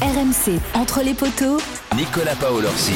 RMC, entre les poteaux. Nicolas Paolorsi.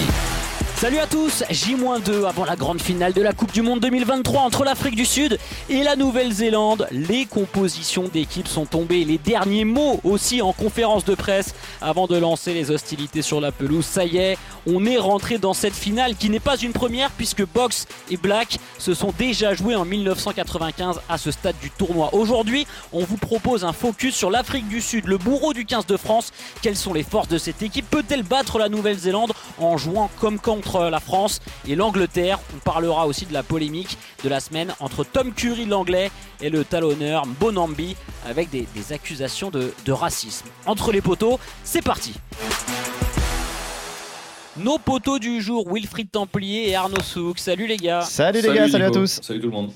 Salut à tous, J-2 avant la grande finale de la Coupe du Monde 2023 entre l'Afrique du Sud et la Nouvelle-Zélande. Les compositions d'équipes sont tombées, les derniers mots aussi en conférence de presse avant de lancer les hostilités sur la pelouse. Ça y est, on est rentré dans cette finale qui n'est pas une première puisque Box et Black se sont déjà joués en 1995 à ce stade du tournoi. Aujourd'hui, on vous propose un focus sur l'Afrique du Sud, le bourreau du 15 de France. Quelles sont les forces de cette équipe? Peut-elle battre la Nouvelle-Zélande en jouant comme contre la France et l'Angleterre. On parlera aussi de la polémique de la semaine entre Tom Curry l'anglais et le talonneur Bonambi avec des, accusations de, racisme. Entre les poteaux, c'est parti nos poteaux du jour, Wilfried Templier et Arnaud Souk. Salut les gars. Salut les gars, salut à tous. Salut tout le monde.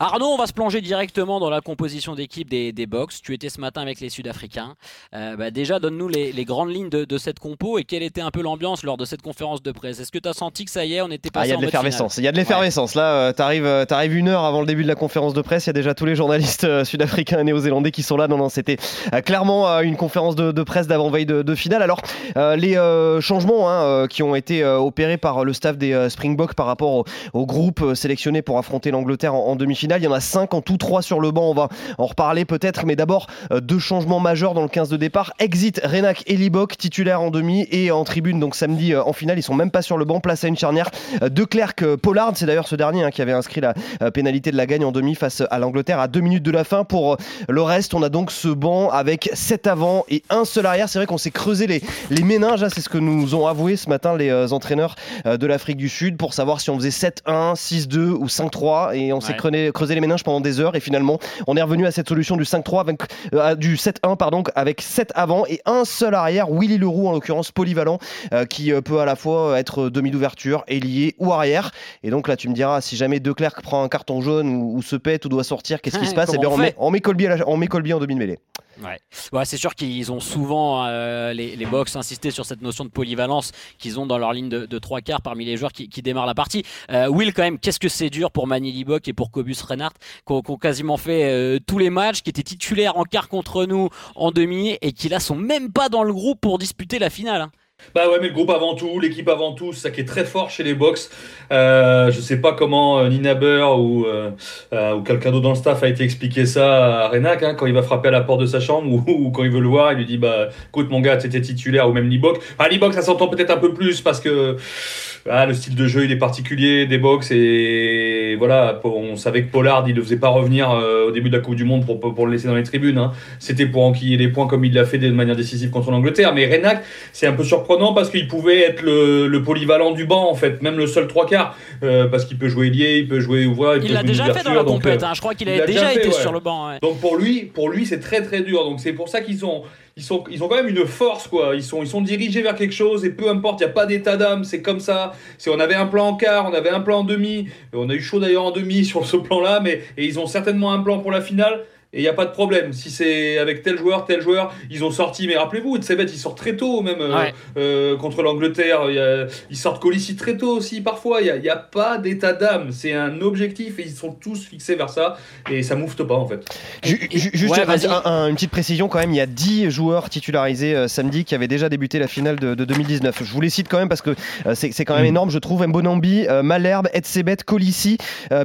Arnaud, on va se plonger directement dans la composition d'équipe des, des box. Tu étais ce matin avec les Sud-Africains. Euh, bah, déjà, donne-nous les, grandes lignes de, cette compo et quelle était un peu l'ambiance lors de cette conférence de presse. Est-ce que tu as senti que ça y est, on était passé ah, Il y a de l'effervescence. Il y a de l'effervescence. Là, tu arrives, arrives, une heure avant le début de la conférence de presse. Il y a déjà tous les journalistes euh, sud-africains et néo-zélandais qui sont là. Non, non, c'était euh, clairement une conférence de, presse d'avant-veille de, finale. Alors, les changements hein, qui ont été opérés par le staff des Springboks par rapport au, groupe sélectionné pour affronter l'Angleterre en, en demi-finale, il y en a 5 en tout, 3 sur le banc. On va en reparler peut-être, mais d'abord euh, deux changements majeurs dans le 15 de départ. Exit Renak et Libok, titulaire en demi et en tribune, donc samedi euh, en finale. Ils sont même pas sur le banc, place à une charnière euh, de Clerc Pollard. C'est d'ailleurs ce dernier hein, qui avait inscrit la pénalité de la gagne en demi face à l'Angleterre à 2 minutes de la fin. Pour le reste, on a donc ce banc avec 7 avant et un seul arrière. C'est vrai qu'on s'est creusé les, les méninges, hein, c'est ce que nous ont avoué ce matin les entraîneurs de l'Afrique du Sud pour savoir si on faisait 7-1, 6-2 ou 5-3 et on s'est creusé les méninges pendant des heures et finalement on est revenu à cette solution du 5-3 avec euh, du 7-1 pardon avec 7 avant et un seul arrière Willy Leroux en l'occurrence polyvalent euh, qui euh, peut à la fois être demi d'ouverture ailier ou arrière. Et donc là tu me diras si jamais De Klerk prend un carton jaune ou, se pète ou doit sortir qu'est-ce qui se passe? et eh bien on, met, on met Colby on met Colby en demi de mêlée Ouais. c'est sûr qu'ils ont souvent, euh, les, les box, insisté sur cette notion de polyvalence qu'ils ont dans leur ligne de, trois quarts parmi les joueurs qui, démarrent la partie. Euh, Will, quand même, qu'est-ce que c'est dur pour Manny Bock et pour Cobus Reinhardt, qui ont, quasiment fait euh, tous les matchs, qui étaient titulaires en quart contre nous en demi et qui là sont même pas dans le groupe pour disputer la finale. Hein. Bah ouais, mais le groupe avant tout, l'équipe avant tout, c'est ça qui est très fort chez les box. Euh, je sais pas comment euh, Nina Burr ou, euh, ou quelqu'un d'autre dans le staff a été expliqué ça à Renac hein, quand il va frapper à la porte de sa chambre ou, quand il veut le voir, il lui dit bah écoute mon gars, t'étais titulaire ou même Libok. Enfin Libok ça s'entend peut-être un peu plus parce que ah, le style de jeu il est particulier des box et voilà on savait que Pollard il ne faisait pas revenir au début de la Coupe du Monde pour, pour, le laisser dans les tribunes. Hein. C'était pour enquiller les points comme il l'a fait de manière décisive contre l'Angleterre. Mais Renac c'est un peu surprenant parce qu'il pouvait être le, le, polyvalent du banc en fait, même le seul trois quarts. Euh, parce qu'il peut jouer lié, il peut jouer ouvert. Il l'a déjà fait dans la compète, euh, hein. je crois qu'il a, déjà, été sur le banc. Donc pour lui, pour lui c'est très très dur. Donc c'est pour ça qu'ils ont, ils sont, ils ont quand même une force quoi. Ils sont, ils sont dirigés vers quelque chose et peu importe, il n'y a pas d'état d'âme, c'est comme ça. Si on avait un plan en quart, on avait un plan en demi. On a eu chaud d'ailleurs en demi sur ce plan-là, mais et ils ont certainement un plan pour la finale et il n'y a pas de problème. Si c'est avec tel joueur, tel joueur, ils ont sorti, mais rappelez-vous, c'est bête, ils sortent très tôt, même euh, euh, contre l'Angleterre. Ils sortent Colissi très tôt aussi, parfois. Il n'y a, pas d'état d'âme. C'est un objectif et ils sont tous fixés vers ça. Et ça moufte pas, en fait. Juste une petite précision quand même il y a 10 joueurs titularisés euh, samedi qui avaient déjà débuté la finale de, 2019. Je vous les cite quand même parce que c'est quand même mm. énorme, je trouve. Mbonambi, Malherbe, Edsebet, Colissi,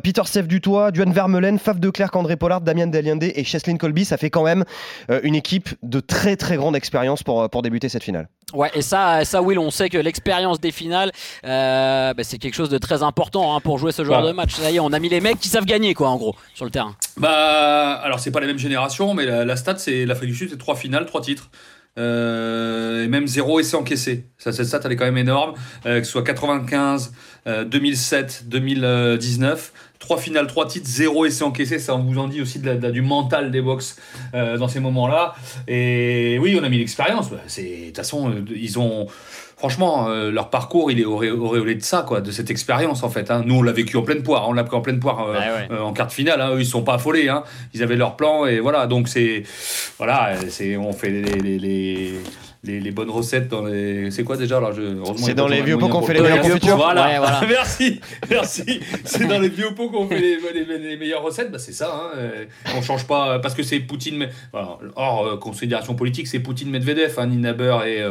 Peter Sef Dutoit, Duane Vermeulen, Faf de Clerc, André Pollard, Damien Deliende et Cheslin Colby, ça fait quand même euh, une équipe de très très grande expérience pour, euh, pour débuter cette finale. Ouais, et ça, ça Will, on sait que l'expérience des finales, euh, bah, c'est quelque chose de très important hein, pour jouer ce genre de match. Ça y est, on a mis les mecs qui savent gagner, quoi, en gros, sur le terrain. Bah, alors c'est pas la même génération, mais la, stat, c'est l'Afrique du Sud, c'est trois finales, trois titres. et même zéro essai encaissé. Ça, cette stat, elle est quand même énorme. que ce soit 95, 2007, 2019 trois finales, trois titres, zéro essai encaissé. Ça, on vous en dit aussi de du mental des box euh, dans ces moments-là. Et oui, on a mis l'expérience. De toute façon, euh, ils ont. Franchement, euh, leur parcours, il est auréolé de ça, quoi, de cette expérience en fait. Hein. Nous, on l'a vécu en pleine poire, on l'a pris en pleine poire en quart de finale. Hein. Eux, ils sont pas affolés, hein. ils avaient leur plan et voilà. Donc c'est voilà, c'est on fait les les, bonnes recettes dans les. C'est quoi déjà alors C'est dans les vieux pots qu'on fait les meilleures confitures. Voilà. voilà. merci, merci. c'est dans les vieux pots qu'on fait les, meilleures recettes. Bah, c'est ça. Hein. On change pas parce que c'est Poutine. Mais hors considération politique, c'est Poutine Medvedev, hein, Ninaber et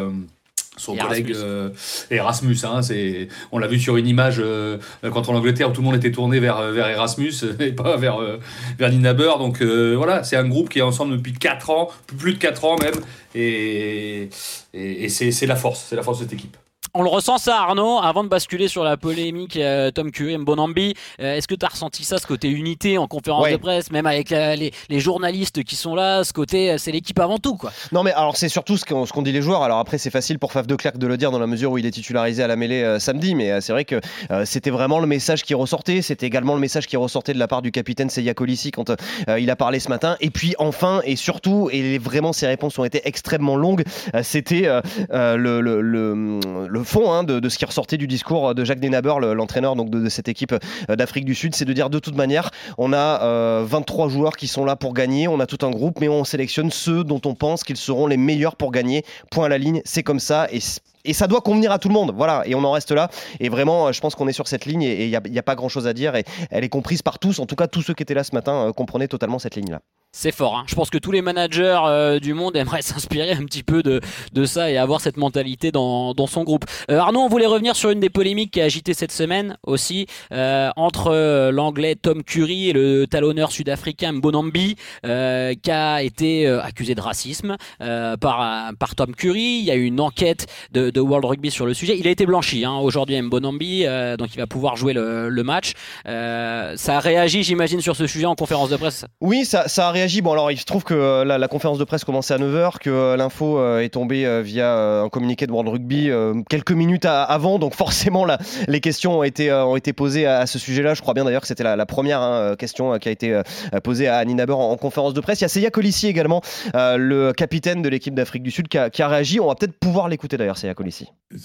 son collègue euh, Erasmus. hein, c'est, on l'a vu sur une image euh, quand en Angleterre où tout le monde était tourné vers, vers Erasmus et pas vers, euh, vers Ninaber. Donc voilà, c'est un groupe qui est ensemble depuis 4 ans, plus de 4 ans même, et, et, et c'est, c'est la force, c'est la force de cette équipe. On le ressent ça Arnaud, avant de basculer sur la polémique euh, Tom Curry, Mbonambi, euh, est-ce que tu as ressenti ça, ce côté unité en conférence de presse, même avec euh, les, journalistes qui sont là, ce côté c'est l'équipe avant tout quoi. Non mais alors c'est surtout ce qu'on dit les joueurs, alors après c'est facile pour Faf de Clerc de le dire dans la mesure où il est titularisé à la mêlée samedi, mais c'est vrai que c'était vraiment le message qui ressortait, c'était également le message qui ressortait de la part du capitaine Seiya Colissi quand il a parlé ce matin, et puis enfin et surtout, et vraiment ses réponses ont été extrêmement longues, c'était le, le, le le fond hein, de, ce qui ressortait du discours de Jacques Denaber, l'entraîneur donc de, cette équipe euh, d'Afrique du Sud, c'est de dire de toute manière, on a 23 euh, joueurs qui sont là pour gagner, on a tout un groupe, mais on sélectionne ceux dont on pense qu'ils seront les meilleurs pour gagner. Point à la ligne, c'est comme ça. Et et ça doit convenir à tout le monde. Voilà, et on en reste là. Et vraiment, je pense qu'on est sur cette ligne et il n'y a, pas grand chose à dire. Et elle est comprise par tous. En tout cas, tous ceux qui étaient là ce matin euh, comprenaient totalement cette ligne-là. C'est fort. Hein. Je pense que tous les managers euh, du monde aimeraient s'inspirer un petit peu de, ça et avoir cette mentalité dans, son groupe. Euh, Arnaud, on voulait revenir sur une des polémiques qui a agité cette semaine aussi entre l'anglais Tom Curry et le talonneur sud-africain Mbonambi qui a été accusé de racisme par, par Tom Curry. Il y a eu une enquête de, de World Rugby sur le sujet. Il a été blanchi hein, aujourd'hui, Mbonambi, euh, donc il va pouvoir jouer le, match. Euh, ça a réagi, j'imagine, sur ce sujet en conférence de presse? Oui, ça, ça, a réagi. Bon, alors il se trouve que euh, la, conférence de presse commençait à 9h, que euh, l'info est tombée via un communiqué de World Rugby quelques minutes avant, donc forcément les questions ont été, posées à, ce sujet-là. Je crois bien d'ailleurs que c'était la, première hein, question qui a été posée à Annie Naber en, conférence de presse. Il y a Seya Colissi également, le capitaine de l'équipe d'Afrique du Sud, qui a, qui a réagi. On va peut-être pouvoir l'écouter d'ailleurs, Seya Colissi. Que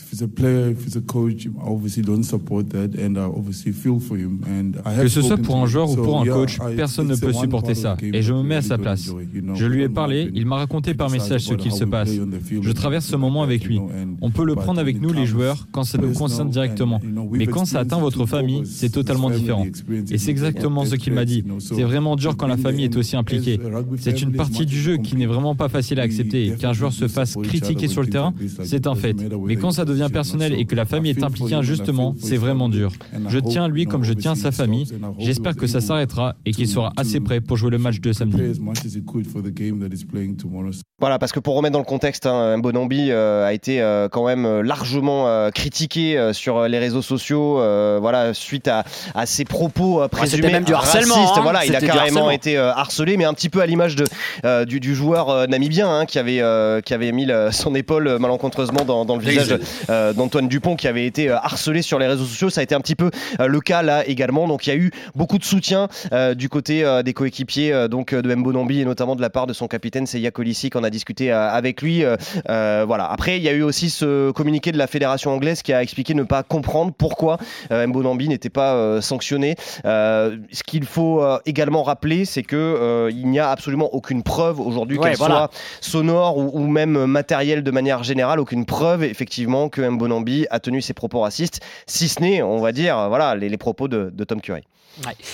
ce soit pour un joueur ou pour un coach, personne ne peut supporter ça. Et je me mets à sa place. Je lui ai parlé, il m'a raconté par message ce qu'il se passe. Je traverse ce moment avec lui. On peut le prendre avec nous, les joueurs, quand ça nous concerne directement. Mais quand ça atteint votre famille, c'est totalement différent. Et c'est exactement ce qu'il m'a dit. C'est vraiment dur quand la famille est aussi impliquée. C'est une partie du jeu qui n'est vraiment pas facile à accepter. Qu'un joueur se fasse critiquer sur le terrain, c'est un fait. Mais quand ça devient personnel et que la famille est impliquée injustement, c'est vraiment dur. Je tiens lui comme je tiens sa famille. J'espère que ça s'arrêtera et qu'il sera assez prêt pour jouer le match de samedi. Voilà, parce que pour remettre dans le contexte, hein, Mbonambi euh, a été euh, quand même euh, largement critiqué sur les réseaux sociaux, voilà, suite à, ses propos présumés même du harcèlement. Hein. voilà, il a carrément été harcelé, mais un petit peu à l'image du, du, joueur namibien hein, qui avait qui avait mis son épaule malencontreusement dans, dans le visage d'Antoine Dupont, qui avait été harcelé sur les réseaux sociaux. Ça a été un petit peu le cas là également. Donc il y a eu beaucoup de soutien du côté des coéquipiers donc de Mbonambi et notamment de la part de son capitaine Seiya Colissi qu'on a discuté euh, avec lui. Euh, euh, voilà. Après, il y a eu aussi ce communiqué de la fédération anglaise qui a expliqué ne pas comprendre pourquoi Mbonambi n'était pas sanctionné. ce qu'il faut également rappeler, c'est que il n'y a absolument aucune preuve aujourd'hui, qu'elle soit sonore ou, même matérielle de manière générale, aucune preuve effectivement que Mbonambi a tenu ses propos racistes, si ce n'est, on va dire, voilà, les, propos de, Tom Curry.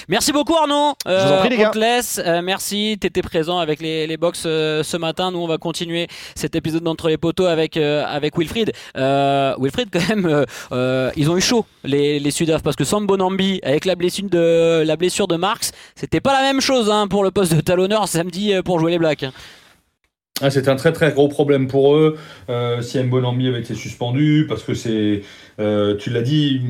Merci beaucoup Arnaud. Je vous en prie les gars. On te laisse. merci, tu étais présent avec les, les box ce matin. Nous on va continuer cet épisode d'entre les poteaux avec euh, avec Wilfried. Euh, Wilfried quand même, euh, ils ont eu chaud les les Sudaf parce que Sam Bonambi avec la blessure de la blessure de Marx, c'était pas la même chose hein, pour le poste de talonneur samedi pour jouer les Blacks. Ah, c'est un très très gros problème pour eux. Si Mbonambi avait été suspendu, parce que c'est, euh, tu l'as dit,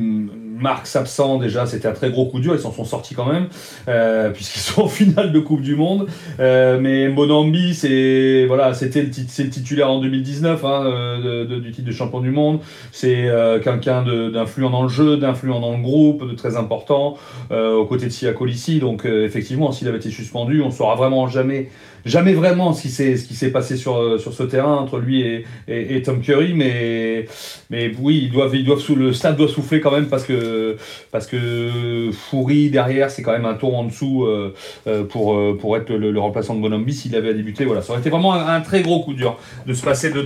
Marx absent déjà, c'était un très gros coup dur. Ils s'en sont sortis quand même, euh, puisqu'ils sont en finale de Coupe du Monde. Euh, mais Mbonambi, c'est voilà, c'était le, titulaire en 2019 hein, du titre de champion du monde. C'est quelqu'un d'influent dans le jeu, d'influent dans le groupe, de très important, aux côtés de Sia Donc effectivement, s'il avait été suspendu, on saura vraiment jamais jamais vraiment ce qui s'est passé passé sur, ce terrain entre lui et, Tom Curry, mais, mais oui, ils doivent, ils doivent le stade doit souffler quand même parce que, parce que Foury derrière, c'est quand même un tour en dessous pour, pour être le, remplaçant de Bonambi s'il avait débuté. Voilà, ça aurait été vraiment un, très gros coup dur de se passer d'un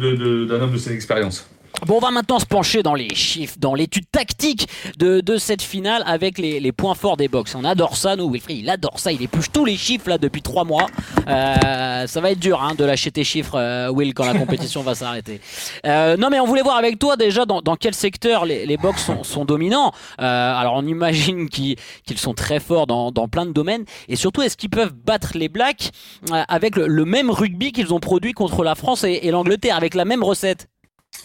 homme de cette expérience. Bon, on va maintenant se pencher dans les chiffres, dans l'étude tactique de, de, cette finale avec les, les, points forts des box. On adore ça, nous, Wilfried, il adore ça, il épluche tous les chiffres là depuis trois mois. Euh, ça va être dur hein, de lâcher tes chiffres, euh, Will, quand la compétition va s'arrêter. Euh, non, mais on voulait voir avec toi déjà dans, dans quel secteur les, les box sont, dominants. Euh, alors, on imagine qu'ils sont très forts dans, plein de domaines. Et surtout, est-ce qu'ils peuvent battre les Blacks avec le, même rugby qu'ils ont produit contre la France et l'Angleterre, avec la même recette?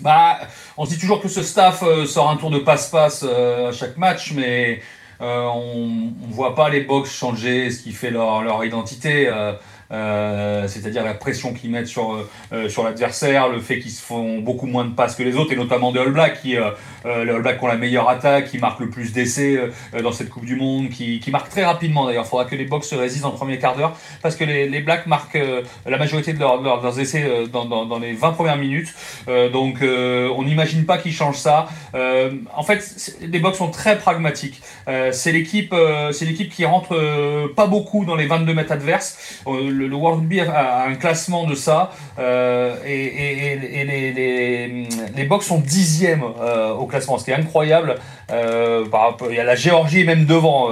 Bah, on se dit toujours que ce staff euh, sort un tour de passe-passe euh, à chaque match, mais euh, on ne voit pas les box changer ce qui fait leur, leur identité. Euh, c'est-à-dire la pression qu'ils mettent sur, euh, sur l'adversaire, le fait qu'ils se font beaucoup moins de passes que les autres, et notamment des All Blacks, qui, euh, les All Blacks ont la meilleure attaque, qui marquent le plus d'essais dans cette Coupe du Monde, qui, qui marquent très rapidement d'ailleurs. Il faudra que les Box se résistent en premier quart d'heure, parce que les, les Blacks marquent la majorité de, leurs essais dans, dans, dans, les 20 premières minutes, donc on n'imagine pas qu'ils changent ça. en fait, les Box sont très pragmatiques. c'est l'équipe c'est l'équipe qui rentre pas beaucoup dans les 22 mètres adverses le, World Rugby a, un classement de ça euh, et, les, les, les, box sont dixièmes euh, au classement, ce qui est incroyable. Euh, par, il y a la Géorgie même devant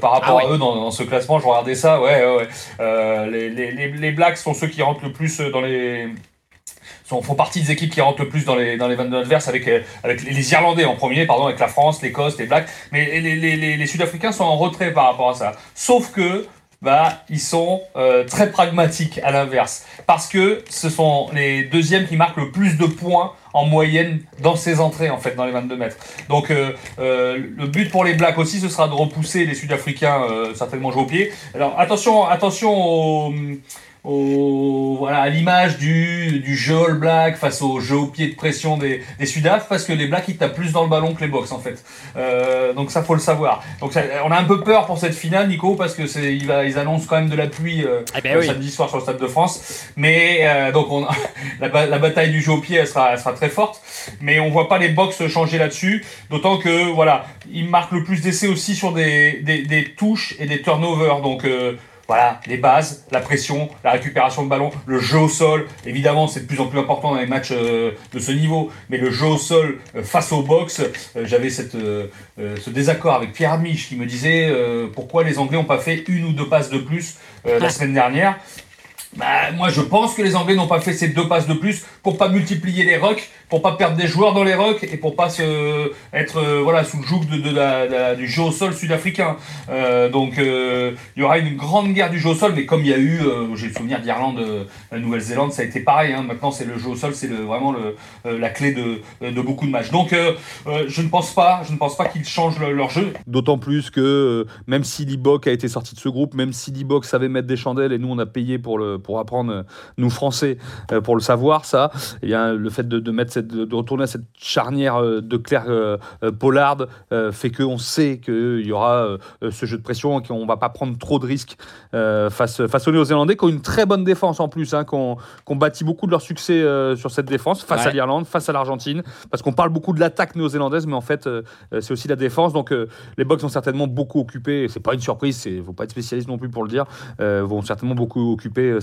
par rapport ah à eux dans, ce classement. Je regardais ça, ouais, ouais, les, les, les, Blacks sont ceux qui rentrent le plus dans les font partie des équipes qui rentrent le plus dans les, dans les 22 adverses avec, avec les Irlandais en premier, pardon, avec la France, l'Écosse, les Blacks. Mais les, les, les Sud-Africains sont en retrait par rapport à ça. Sauf que bah, ils sont euh, très pragmatiques à l'inverse. Parce que ce sont les deuxièmes qui marquent le plus de points en moyenne dans ces entrées, en fait, dans les 22 mètres. Donc, euh, euh, le but pour les Blacks aussi, ce sera de repousser les Sud-Africains, certainement jouer au pied. Alors, attention, attention aux au, voilà, à l'image du, du jeu All Black face au jeu au pied de pression des, des Sudaf parce que les Blacks ils tapent plus dans le ballon que les Box en fait. Euh, donc ça faut le savoir. Donc on a un peu peur pour cette finale Nico parce que c'est il ils annoncent quand même de la pluie euh, eh ben samedi soir sur le Stade de France. Mais euh, donc on, la, la, bataille du jeu au pied elle sera, elle sera très forte. Mais on voit pas les Box changer là-dessus. D'autant que voilà ils marquent le plus d'essais aussi sur des, des, des touches et des turnovers. Donc euh, voilà, les bases, la pression, la récupération de ballon, le jeu au sol. Évidemment, c'est de plus en plus important dans les matchs euh, de ce niveau. Mais le jeu au sol euh, face au box, euh, j'avais cette, ce désaccord avec Pierre Mich qui me disait pourquoi les Anglais n'ont pas fait une ou deux passes de plus la semaine dernière. Bah, moi, je pense que les Anglais n'ont pas fait ces deux passes de plus pour pas multiplier les rucks pour pas perdre des joueurs dans les rucks et pour pas se, être euh, voilà, sous le joug de, du jeu au sol sud-africain. Euh, donc euh, il y aura une grande guerre du jeu au sol, mais comme il y a eu, j'ai le souvenir d'Irlande, la Nouvelle-Zélande, ça a été pareil. Hein. Maintenant c'est le jeu au sol, c'est vraiment la clé de, de, beaucoup de matchs. Donc je ne pense pas, je ne pense pas qu'ils changent leur jeu. D'autant plus que même si Libok a été sorti de ce groupe, même si Libok savait mettre des chandelles et nous on a payé pour, le, pour apprendre, nous Français, pour le savoir ça, eh bien le fait de, de mettre cette de, retourner à cette charnière euh, de Claire euh, euh, Pollard fait qu'on sait qu'il y aura ce jeu de pression et qu'on ne va pas prendre trop de risques face, face aux Néo-Zélandais qui ont une très bonne défense en plus, hein, qui, ont, bâti beaucoup de leur succès sur cette défense face à l'Irlande, face à l'Argentine, parce qu'on parle beaucoup de l'attaque néo-zélandaise, mais en fait c'est aussi la défense. Donc les Box sont certainement beaucoup occupés, c'est pas une surprise, il ne faut pas être spécialiste non plus pour le dire, vont certainement beaucoup occuper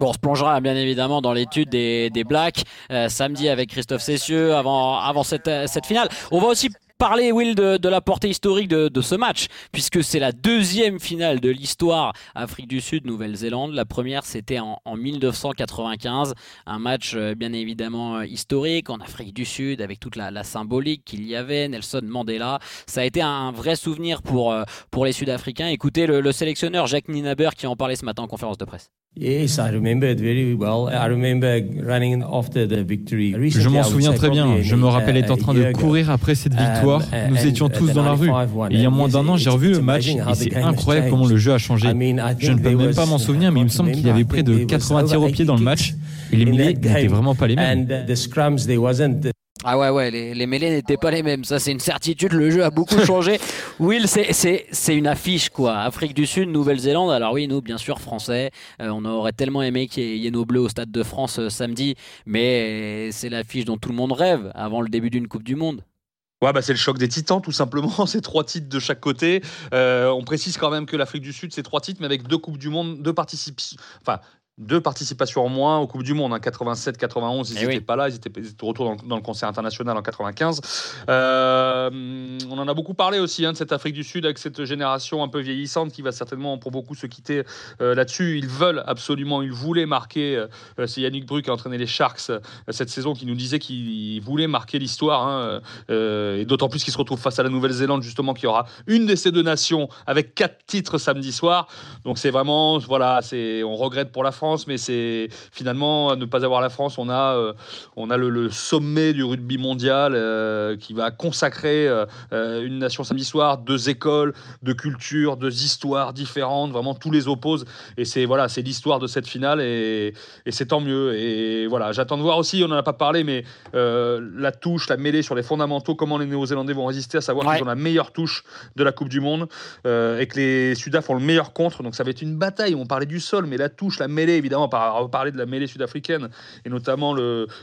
on se plongera bien évidemment dans l'étude des, des Blacks euh, samedi avec Christophe Cessieux avant, avant cette, euh, cette finale. On va aussi parler, Will, de, de la portée historique de, de ce match, puisque c'est la deuxième finale de l'histoire Afrique du Sud, Nouvelle-Zélande. La première, c'était en, en, 1995, un match euh, bien évidemment historique en Afrique du Sud, avec toute la, la symbolique qu'il y avait, Nelson Mandela. Ça a été un vrai souvenir pour, pour les Sud-Africains. Écoutez le, le sélectionneur Jacques Ninaber qui en parlait ce matin en conférence de presse. Je m'en souviens très bien. Je me rappelle être en train de courir après cette victoire. Nous étions tous dans la rue. il y a moins d'un an, j'ai revu le match et c'est incroyable comment le jeu a changé. Je ne peux même pas m'en souvenir, mais il me semble qu'il y avait près de 80 tirs au pied dans le match et les milliers n'étaient vraiment pas les mêmes. Ah ouais, ouais, les, les mêlées n'étaient pas les mêmes. Ça, c'est une certitude. Le jeu a beaucoup changé. Will, c'est une affiche, quoi. Afrique du Sud, Nouvelle-Zélande. Alors oui, nous, bien sûr, français. Euh, on aurait tellement aimé qu'il y ait nos bleus au Stade de France euh, samedi. Mais c'est l'affiche dont tout le monde rêve avant le début d'une Coupe du Monde. Ouais, bah c'est le choc des titans, tout simplement. C'est trois titres de chaque côté. Euh, on précise quand même que l'Afrique du Sud, c'est trois titres, mais avec deux Coupes du Monde, deux participations. Enfin, deux participations en moins aux Coupes du Monde. En 87, 91, ils n'étaient pas là. Ils étaient, de retour dans, le concert international en 95. Euh, on en a beaucoup parlé aussi hein, de cette Afrique du Sud avec cette génération un peu vieillissante qui va certainement pour beaucoup se quitter euh, là-dessus. Ils veulent absolument, ils voulaient marquer. Euh, c'est Yannick Bru qui a entraîné les Sharks cette saison qui nous disait qu'il voulait marquer l'histoire. Hein, et d'autant plus qu'il se retrouve face à la Nouvelle-Zélande justement qui aura une de ces deux nations avec quatre titres samedi soir. Donc c'est vraiment, voilà, c'est, on regrette pour la France mais c'est finalement ne pas avoir la France, on a, euh, on a le, sommet du rugby mondial euh, qui va consacrer euh, une nation samedi soir, deux écoles, deux cultures, deux histoires différentes, vraiment tous les opposent. Et c'est voilà, c'est l'histoire de cette finale et, c'est tant mieux. Et voilà, j'attends de voir aussi, on n'en a pas parlé, mais la touche, la mêlée sur les fondamentaux, comment les Néo-Zélandais vont résister, à savoir qu'ils ont la meilleure touche de la Coupe du Monde et que les Sudaf ont le meilleur contre. Donc ça va être une bataille. On parlait du sol, mais la touche, la mêlée, évidemment, par parler de la mêlée sud-africaine et notamment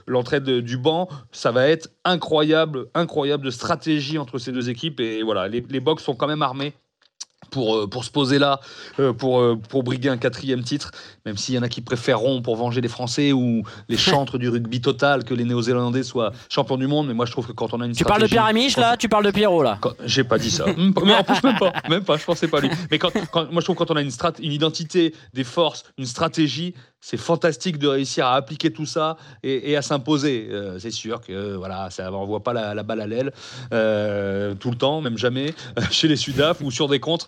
l'entrée du banc, ça va être incroyable, incroyable de stratégie entre ces deux équipes. Et voilà, les box sont quand même armés pour, euh, pour se poser là, euh, pour, euh, pour briguer un quatrième titre, même s'il y en a qui préféreront pour venger les Français ou les chantres du rugby total que les Néo-Zélandais soient champions du monde. Mais moi, je trouve que quand on a une Tu parles de Pierre Amiche, là Tu parles de Pierrot, là J'ai pas dit ça. mais en plus, même pas. Même pas, je pensais pas lui. Mais quand, moi, je trouve que quand on a une, strat une identité, des forces, une stratégie, c'est fantastique de réussir à appliquer tout ça et, à s'imposer. Euh, c'est sûr que voilà, ça envoie pas la, balle à l'aile euh, tout le temps, même jamais chez les Sudaf ou sur des contres.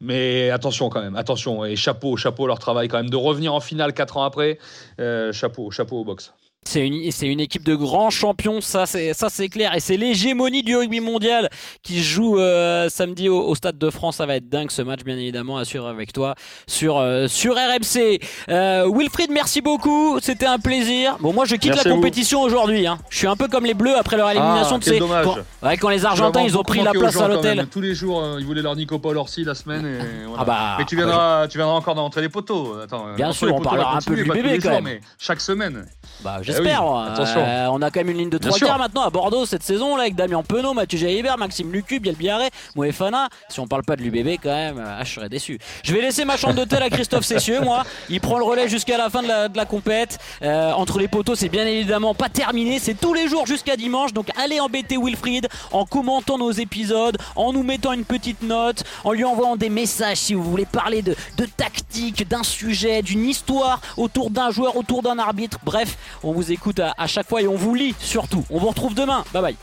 Mais attention quand même, attention et chapeau, chapeau leur travail quand même de revenir en finale quatre ans après. Euh, chapeau, chapeau au box. C'est une, c'est une équipe de grands champions, ça c'est, ça c'est clair. Et c'est l'hégémonie du rugby mondial qui joue euh, samedi au, Stade de France. Ça va être dingue ce match, bien évidemment, à suivre avec toi sur, euh, sur RMC. Euh, Wilfried, merci beaucoup. C'était un plaisir. Bon, moi je quitte la compétition aujourd'hui. Hein. Je suis un peu comme les Bleus après leur élimination. Ah, de dommage. Quand, quand les Argentins ils ont pris la place à l'hôtel. Tous les jours, ils voulaient leur Nico Paul Orsi la semaine. Et ah bah, mais tu viendras, bah, tu viendras encore d'entrer les poteaux. Attends, bien sûr, on parlera un peu du bébé quand même. Mais chaque semaine. Bah, j'espère. Euh, on a quand même une ligne de 3 quarts maintenant à Bordeaux cette saison là avec Damien Penaud, Mathieu Jalibert, Maxime Lucu, Biel Biarré, Moefana. Si on parle pas de l'UBB quand même, ah, je serais déçu. Je vais laisser ma chambre d'hôtel à Christophe Cessieux, moi. Il prend le relais jusqu'à la fin de la, de la compète. Euh, entre les poteaux, c'est bien évidemment pas terminé. C'est tous les jours jusqu'à dimanche. Donc allez embêter Wilfried en commentant nos épisodes, en nous mettant une petite note, en lui envoyant des messages si vous voulez parler de, de tactique, d'un sujet, d'une histoire autour d'un joueur, autour d'un arbitre. Bref, on vous écoute à, à chaque fois et on vous lit surtout. On vous retrouve demain. Bye bye.